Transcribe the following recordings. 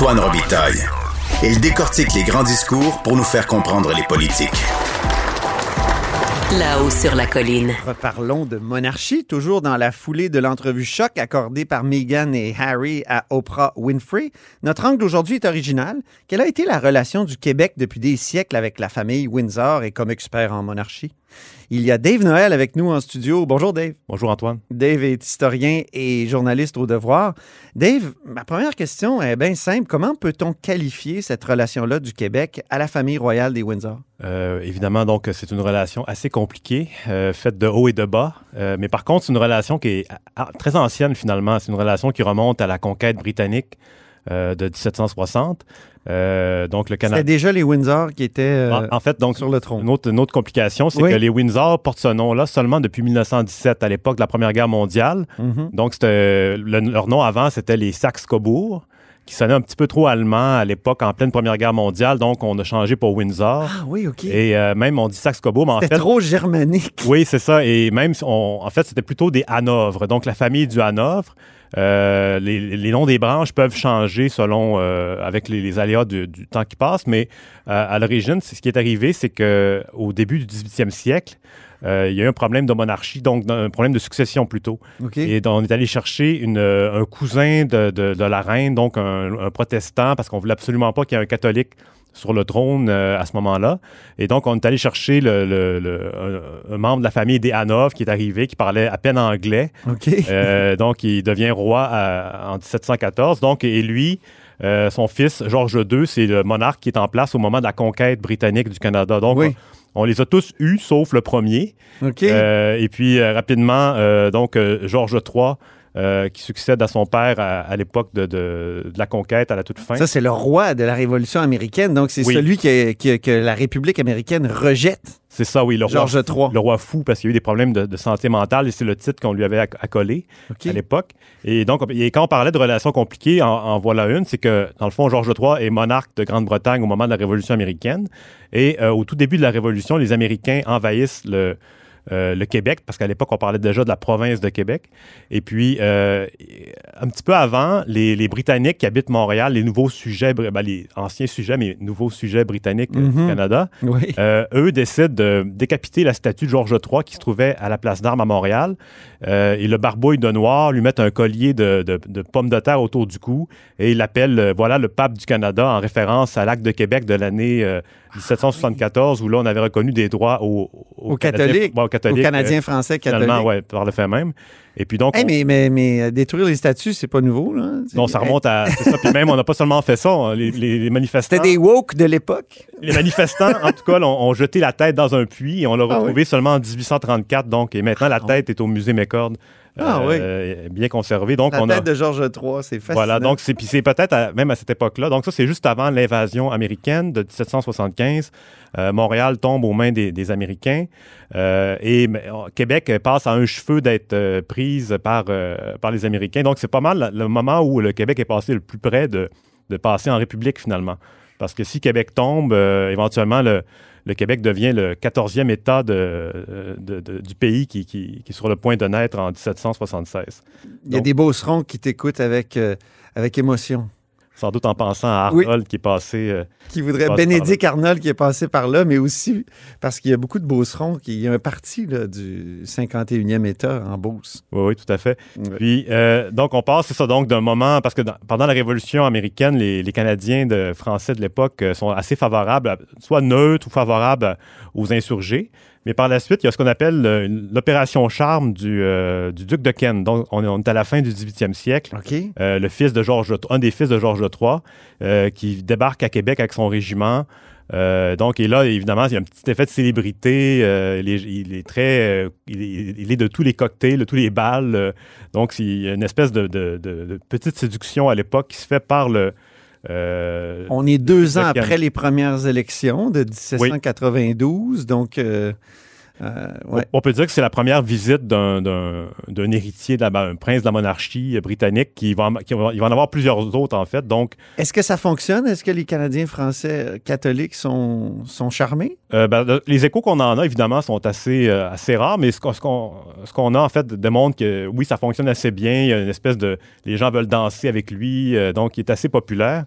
Antoine Robitaille. Il décortique les grands discours pour nous faire comprendre les politiques. Là-haut sur la colline. Reparlons de monarchie, toujours dans la foulée de l'entrevue choc accordée par Meghan et Harry à Oprah Winfrey. Notre angle aujourd'hui est original. Quelle a été la relation du Québec depuis des siècles avec la famille Windsor et comme expert en monarchie? Il y a Dave Noël avec nous en studio. Bonjour Dave. Bonjour Antoine. Dave est historien et journaliste au devoir. Dave, ma première question est bien simple. Comment peut-on qualifier cette relation-là du Québec à la famille royale des Windsor? Euh, évidemment, donc, c'est une relation assez compliquée, euh, faite de haut et de bas. Euh, mais par contre, c'est une relation qui est très ancienne finalement. C'est une relation qui remonte à la conquête britannique de 1760. Euh, donc le Canada. C'était déjà les Windsor qui étaient euh, en, fait donc sur le trône. Une autre, complication, c'est que les Windsor portent ce nom-là seulement depuis 1917, à l'époque de la Première Guerre mondiale. Mm-hmm. Donc leur nom avant c'était les Saxe-Cobourg qui sonnait un petit peu trop allemand à l'époque, en pleine Première Guerre mondiale. Donc, on a changé pour Windsor. Ah oui, OK. Et euh, même, on dit Saxe-Cobourg, mais en fait... trop germanique. Oui, c'est ça. Et même, en fait, c'était plutôt des Hanovre. Donc, la famille du Hanovre. Euh, les, noms des branches peuvent changer selon euh, avec les, aléas du, temps qui passe, mais euh, à l'origine, ce qui est arrivé, c'est que au début du 18e siècle, il y a eu un problème de monarchie, donc un problème de succession plutôt. Et donc, on est allé chercher un cousin de, la reine, donc un, un protestant, parce qu'on voulait absolument pas qu'il y ait un catholique sur le trône euh, à ce moment-là. Et donc, on est allé chercher le, un, membre de la famille des Hanovre qui est arrivé, qui parlait à peine anglais. Euh, donc, il devient roi en 1714. Donc, et lui, euh, son fils, Georges II, c'est le monarque qui est en place au moment de la conquête britannique du Canada. Donc, on, les a tous eus, sauf le premier. et puis, rapidement, donc, Georges III euh, qui succède à son père à, l'époque de, la conquête, à la toute fin. Ça, c'est le roi de la Révolution américaine, donc c'est celui que la République américaine rejette. C'est ça, oui. Le roi, III. Le roi fou, parce qu'il y a eu des problèmes de, santé mentale, et c'est le titre qu'on lui avait accolé à l'époque. Et donc, quand on parlait de relations compliquées, en, voilà une, c'est que, dans le fond, Georges III est monarque de Grande-Bretagne au moment de la Révolution américaine. Et euh, au tout début de la Révolution, les Américains envahissent le, euh, le Québec, parce qu'à l'époque, on parlait déjà de la province de Québec. Et puis, euh, un petit peu avant, les, Britanniques qui habitent Montréal, les nouveaux sujets, ben, les anciens sujets, mais nouveaux sujets britanniques euh, du mhm. Canada, eux décident de décapiter la statue de Georges III qui se trouvait à la place d'Armes à Montréal. et le barbouille de noir lui met un collier de, pommes de terre autour du cou et il l'appelle, voilà, le pape du Canada en référence à l'acte de Québec de l'année 1774 où là, on avait reconnu des droits aux, catholiques, aux, Canadiens euh, français catholiques. oui, par le fait même. Et puis donc. mais, mais, mais, euh, détruire les statues, c'est pas nouveau, là. Non, ça remonte à. ça. Puis même, on n'a pas seulement fait ça. Les, les, manifestants. C'était des woke de l'époque. Les manifestants, en tout cas, ont, jeté la tête dans un puits et on l'a ah retrouvé seulement en 1834. Donc, et maintenant, la ah tête est au musée McCord. Ah, euh, bien conservé. Donc, la on tête de Georges III, c'est fascinant. Voilà, donc c'est, puis c'est peut-être même à cette époque-là. Donc ça, c'est juste avant l'invasion américaine de 1775. Euh, Montréal tombe aux mains des, Américains euh, et Québec passe à un cheveu d'être prise par, par les Américains. Donc c'est pas mal le moment où le Québec est passé le plus près de, de passer en République finalement. Parce que si Québec tombe, éventuellement, le, le Québec devient le 14e État de, du pays qui, qui, est sur le point de naître en 1776. Il y a des beaucerons qui t'écoutent avec, euh, avec émotion sans doute en pensant à Arnold qui est passé. Euh, qui voudrait. Bénédicte Arnold qui est passé par là, mais aussi parce qu'il y a beaucoup de Beaucerons, qui, il y a un parti là, du 51e État en Beauce. Oui, oui, tout à fait. Puis, euh, donc, on passe, c'est ça, donc, d'un moment, parce que pendant la Révolution américaine, les, Canadiens de, français de l'époque euh, sont assez favorables, soit neutres ou favorables aux insurgés. Mais par la suite, il y a ce qu'on appelle l'opération charme du, euh, du, duc de Kent. Donc, on est, à la fin du 18e siècle. Euh, le fils de Georges, un des fils de Georges III, euh, qui débarque à Québec avec son régiment. donc, et là, évidemment, il y a un petit effet de célébrité. il, est, très, il est, de tous les cocktails, de tous les balles. donc, il y a une espèce de, de petite séduction à l'époque qui se fait par le, euh, On est deux ans après les premières élections de 1792, donc euh, euh, ouais. On peut dire que c'est la première visite d'un, d'un- d'un héritier, d'un un prince de la monarchie euh, britannique qui va, en- qui va- il va en avoir plusieurs autres en fait. Donc, Est-ce que ça fonctionne? Est-ce que les Canadiens français euh, catholiques sont, sont charmés? euh, ben, le- les échos qu'on en a évidemment sont assez, euh, assez rares, mais ce qu'on, ce, qu'on, ce qu'on a en fait démontre que oui, ça fonctionne assez bien. Il y a une espèce de, les gens veulent danser avec lui, donc il est assez populaire.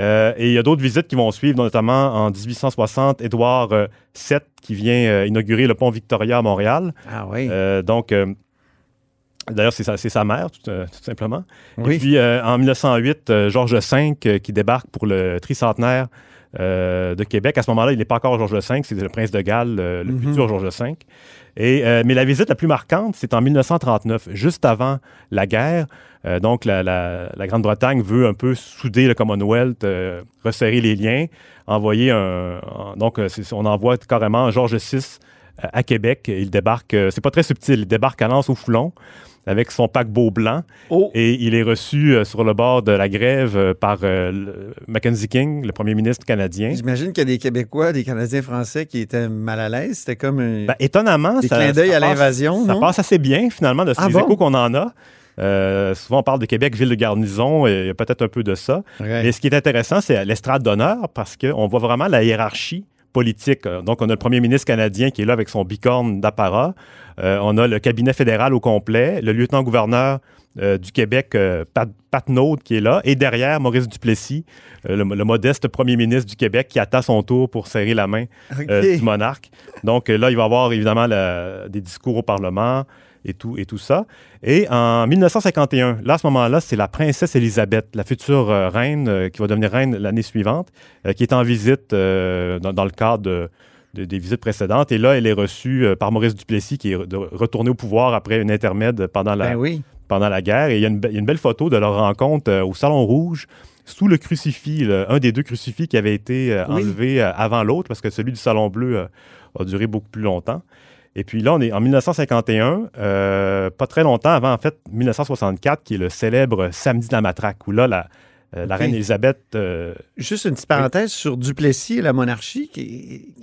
Euh, et il y a d'autres visites qui vont suivre, notamment en 1860, Édouard euh, VII qui vient euh, inaugurer le pont Victoria à Montréal. Ah oui. Euh, donc, euh, d'ailleurs, c'est sa, mère, tout, euh, tout simplement. oui. Et puis, euh, en 1908, euh, Georges V euh, qui débarque pour le tricentenaire euh, de Québec. À ce moment-là, il n'est pas encore Georges V, c'est le prince de Galles, euh, le Mhm. futur Georges V. Et, euh, mais la visite la plus marquante, c'est en 1939, juste avant la guerre. Euh, donc, la, Grande-Bretagne veut un peu souder le Commonwealth, euh, resserrer les liens, envoyer un. donc, euh, on envoie carrément Georges VI à Québec. Il débarque, c'est pas très subtil, il débarque à Lens au Foulon avec son paquebot blanc. Oh, Et il est reçu euh, sur le bord de la grève euh, par euh, Mackenzie King, le premier ministre canadien. j'imagine qu'il y a des Québécois, des Canadiens français qui étaient mal à l'aise. C'était comme un, Ben, étonnamment, des ça, clins d'œil à l'invasion, Ça passe assez bien, finalement, de Ah ces bon? échos qu'on en a. Euh, souvent, on parle de Québec, ville de garnison, et il y a peut-être un peu de ça. Ouais. Mais ce qui est intéressant, c'est l'estrade d'honneur, parce qu'on voit vraiment la hiérarchie politique. Euh, Donc, on a le premier ministre canadien qui est là avec son bicorne d'apparat. Euh, on a le cabinet fédéral au complet, le lieutenant-gouverneur euh, du Québec, euh, Pat, Pat Naud, qui est là, et derrière, Maurice Duplessis, le, le modeste premier ministre du Québec qui attend son tour pour serrer la main du monarque. Donc là, il va y avoir évidemment la- des discours au Parlement et tout, et tout ça. Et en 1951, là, à ce moment-là, c'est la princesse Élisabeth, la future euh, reine, euh, qui va devenir reine l'année suivante, euh, qui est en visite dans, dans le cadre de- de- des visites précédentes. Et là, elle est reçue par Maurice Duplessis, qui est re- retourné au pouvoir après une intermède pendant la, Ben oui. pendant la guerre. Et il y a une, be- il y a une belle photo de leur rencontre au Salon Rouge, sous le crucifix, le- un des deux crucifix qui avait été euh, Oui. enlevé euh, avant l'autre, parce que celui du Salon Bleu euh, a duré beaucoup plus longtemps. Et puis là, on est en 1951, euh, pas très longtemps avant, en fait, 1964, qui est le célèbre Samedi de la Matraque, où là, la, euh, la reine Élisabeth euh, Juste une petite parenthèse sur Duplessis et la monarchie.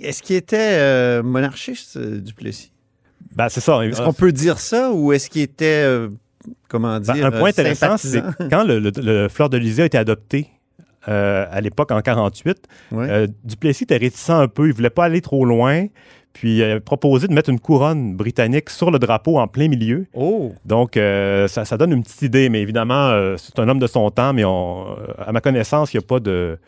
Est-ce qu'il était monarchiste, Duplessis? ben, c'est ça. Est-ce qu'on peut dire ça ou est-ce qu'il était, comment Ben, dire, un point intéressant, c'est quand le, le, le Fleur de a été adopté euh, à l'époque en 48, Ouais. euh, Duplessis était réticent un peu, il voulait pas aller trop loin, puis il a proposé de mettre une couronne britannique sur le drapeau en plein milieu. Oh! Donc, euh, ça, ça donne une petite idée, mais évidemment, euh, c'est un homme de son temps, mais on, euh, à ma connaissance, il n'y a pas de...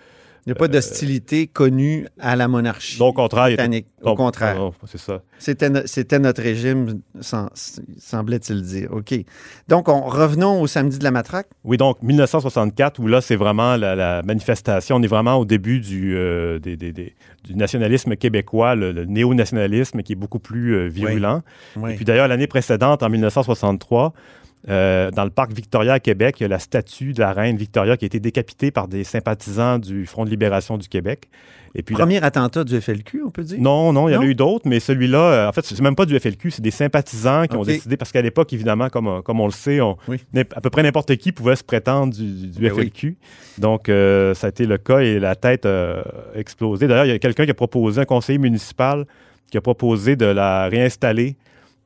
Il n'y a pas d'hostilité connue à la monarchie Donc, au contraire, était- britannique. Au contraire. c'est ça. C'était, no- c'était notre régime, sem- semblait-il dire. OK. Donc, on, revenons au samedi de la matraque. Oui, donc 1964, où là, c'est vraiment la, la manifestation. On est vraiment au début du, euh, des- des- des- du nationalisme québécois, le, le néo-nationalisme qui est beaucoup plus euh, virulent. Oui. Et puis d'ailleurs, l'année précédente, en 1963, euh, dans le parc Victoria à Québec, il y a la statue de la reine Victoria qui a été décapitée par des sympathisants du Front de libération du Québec. Et puis la- Premier attentat du FLQ, on peut dire? Non, non, il y en a eu d'autres, mais celui-là, euh, en fait, c'est même pas du FLQ, c'est des sympathisants qui ont décidé, parce qu'à l'époque, évidemment, comme, euh, comme on le sait, on- Oui. n'im- à peu près n'importe qui pouvait se prétendre du, du Ben oui. FLQ. Donc, euh, ça a été le cas et la tête a explosé. D'ailleurs, il y a quelqu'un qui a proposé, un conseiller municipal, qui a proposé de la réinstaller,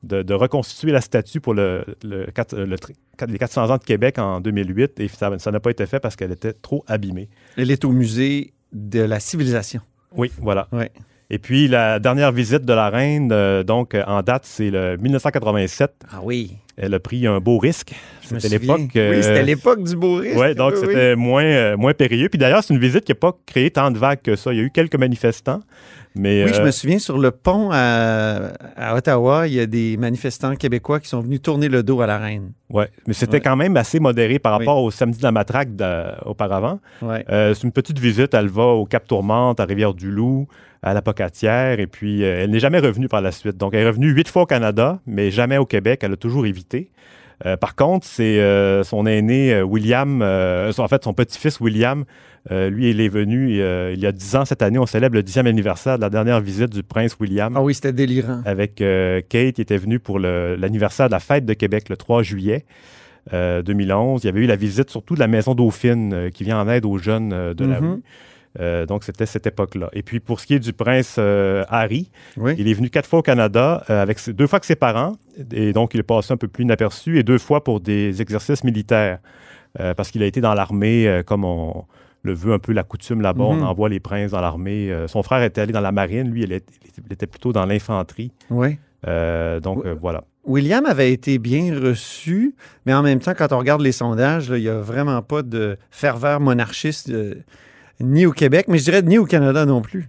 de, de reconstituer la statue pour le, le quatre- le tri- quatre- les 400 ans de Québec en 2008, et ça n'a pas été fait parce qu'elle était trop abîmée. Elle est au musée de la civilisation. Oui, voilà. Ouais. Et puis, la dernière visite de la reine, euh, donc euh, en date, c'est le 1987. Ah oui. Elle a pris un beau risque. C'était l'époque. euh, Oui, c'était l'époque du beau risque. Ouais, donc Oui, oui. c'était moins, euh, moins périlleux. Puis d'ailleurs, c'est une visite qui n'a pas créé tant de vagues que ça. Il y a eu quelques manifestants. Mais, Oui, je euh, me souviens, sur le pont à, à Ottawa, il y a des manifestants québécois qui sont venus tourner le dos à la reine. ouais. mais c'était Ouais. quand même assez modéré par Oui. rapport au samedi de la matraque auparavant. Ouais. Euh, c'est une petite visite. Elle va au Cap Tourmente, à Rivière-du-Loup, à la Pocatière. Et puis, euh, elle n'est jamais revenue par la suite. Donc, elle est revenue huit fois au Canada, mais jamais au Québec. Elle a toujours évité. Euh, par contre, c'est euh, son aîné euh, William, euh, en fait, son petit-fils William, lui, il est venu il y a dix ans cette année. On célèbre le dixième anniversaire de la dernière visite du prince William Ah oui, c'était délirant. avec Kate qui était venue pour l'anniversaire de la fête de Québec le 3 juillet. euh, 2011. Il y avait eu la visite surtout de la Maison Dauphine qui vient en aide aux jeunes de la Mhm. rue. Euh, donc, c'était cette époque-là. Et puis, pour ce qui est du prince euh, Harry, Oui. il est venu quatre fois au Canada, euh, avec ses- deux fois avec ses parents, et donc il est passé un peu plus inaperçu, et deux fois pour des exercices militaires, parce qu'il a été dans l'armée, comme on le veut un peu la coutume là-bas, Mhm. on envoie les princes dans l'armée. Son frère était allé dans la marine, lui, il était, il était plutôt dans l'infanterie. Oui. Donc, Oui. voilà. William avait été bien reçu, mais en même temps, quand on regarde les sondages, il n'y a vraiment pas de ferveur monarchiste ni au Québec, mais je dirais ni au Canada non plus.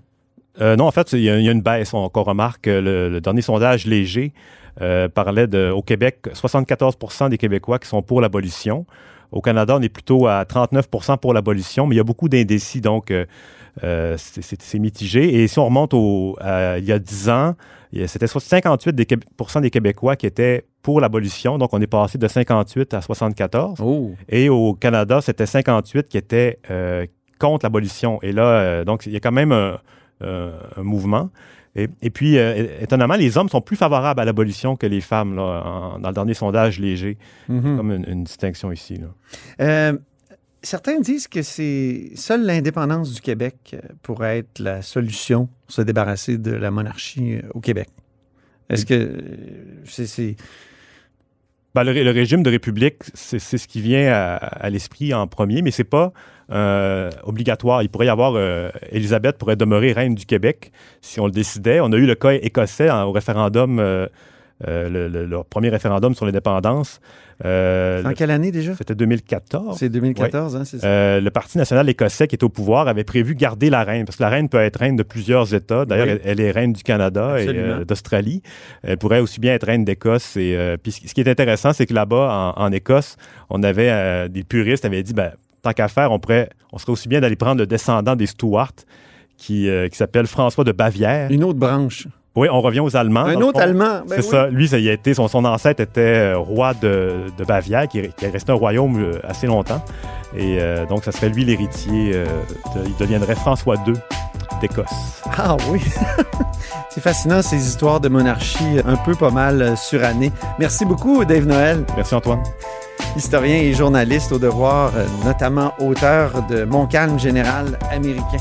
Euh, non, en fait, il y, a il y a une baisse. On, qu'on remarque euh, le, le dernier sondage léger euh, parlait de, au Québec, 74% des Québécois qui sont pour l'abolition. Au Canada, on est plutôt à 39% pour l'abolition, mais il y a beaucoup d'indécis, donc euh, c'est- mitigé. Et si on remonte au, à- il y a 10 ans, c'était 58 des, des Québécois qui étaient pour l'abolition, donc on est passé de 58 à 74. Oh. Et au Canada, c'était 58 qui étaient contre l'abolition. Et là, euh, donc, il y a quand même un, euh, un mouvement. Et, et puis, euh, étonnamment, les hommes sont plus favorables à l'abolition que les femmes, là, en- dans le dernier sondage léger. Mhm. Comme une, une distinction ici. là. Euh, certains disent que c'est seule l'indépendance du Québec euh, pourrait être la solution pour se débarrasser de la monarchie euh, au Québec. Est-ce que euh, c'est. Ben, le, ré- le régime de république, c'est c'est ce qui vient à, à l'esprit en premier, mais c'est pas euh, obligatoire. Il pourrait y avoir, euh, Élisabeth pourrait demeurer reine du Québec si on le décidait. On a eu le cas écossais hein, au référendum, euh, euh, le, le- leur premier référendum sur l'indépendance. Euh, En quelle année déjà? C'était 2014. C'est 2014, hein, c'est ça? Euh, le Parti national écossais qui est au pouvoir avait prévu garder la reine, parce que la reine peut être reine de plusieurs États. D'ailleurs, Oui. elle, elle est reine du Canada et euh, d'Australie. Elle pourrait aussi bien être reine d'Écosse. Et puis ce qui est intéressant, c'est que là-bas, en, en Écosse, on avait des puristes avaient dit, ben, tant qu'à faire, on pourrait, on serait aussi bien d'aller prendre le descendant des Stuart, qui, euh, qui s'appelle François de Bavière. Une autre branche. Oui, on revient aux Allemands. Un autre. Allemand. ben C'est oui. ça. Lui, ça y a été, son, son ancêtre était euh, roi de, de Bavière, qui, est- qui est resté un royaume euh, assez longtemps. Et euh, donc, ça serait lui l'héritier. euh, de- il deviendrait François II d'Écosse. Ah oui. c'est fascinant ces histoires de monarchie un peu pas mal surannées. Merci beaucoup, Dave Noël, Merci, Antoine. Historien et journaliste au devoir, euh, notamment auteur de Mon calme général américain.